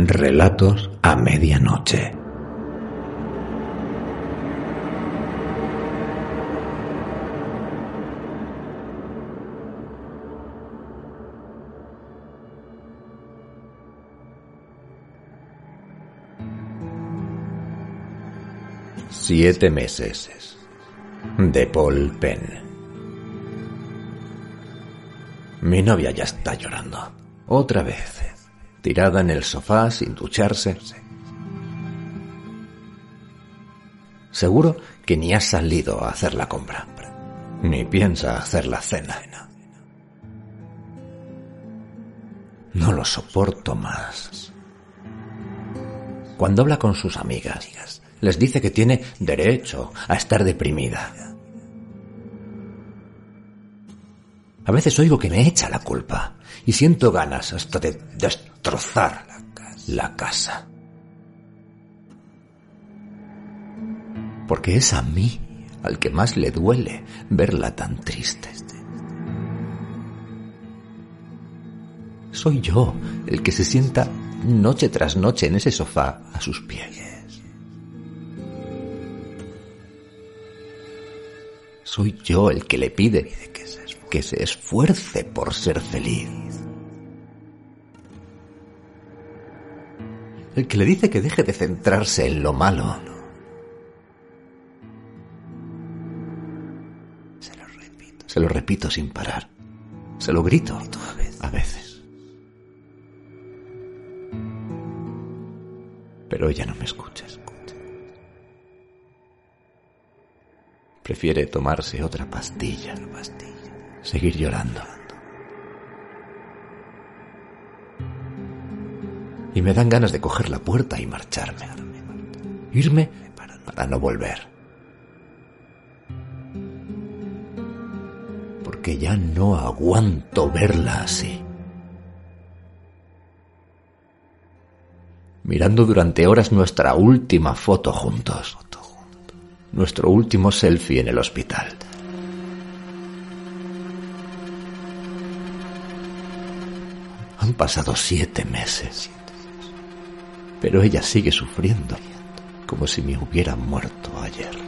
Relatos a medianoche. Siete meses. De Paul Penn. Mi novia ya está llorando. Otra vez. Tirada en el sofá sin ducharse. Seguro que ni ha salido a hacer la compra. Ni piensa hacer la cena. No lo soporto más. Cuando habla con sus amigas, les dice que tiene derecho a estar deprimida. A veces oigo que me echa la culpa y siento ganas hasta de destrozar la casa. Porque es a mí al que más le duele verla tan triste. Soy yo el que se sienta noche tras noche en ese sofá a sus pies. Soy yo el que le pide que se esfuerce por ser feliz. El que le dice que deje de centrarse en lo malo. Se lo repito. Se lo repito sin parar. Se lo grito a veces. Pero ella no me escucha. Prefiere tomarse otra pastilla, seguir llorando. Y me dan ganas de coger la puerta y marcharme. Irme para no volver. Porque ya no aguanto verla así. Mirando durante horas nuestra última foto juntos nuestro último selfie en el hospital. Pasado siete meses, pero ella sigue sufriendo como si me hubiera muerto ayer.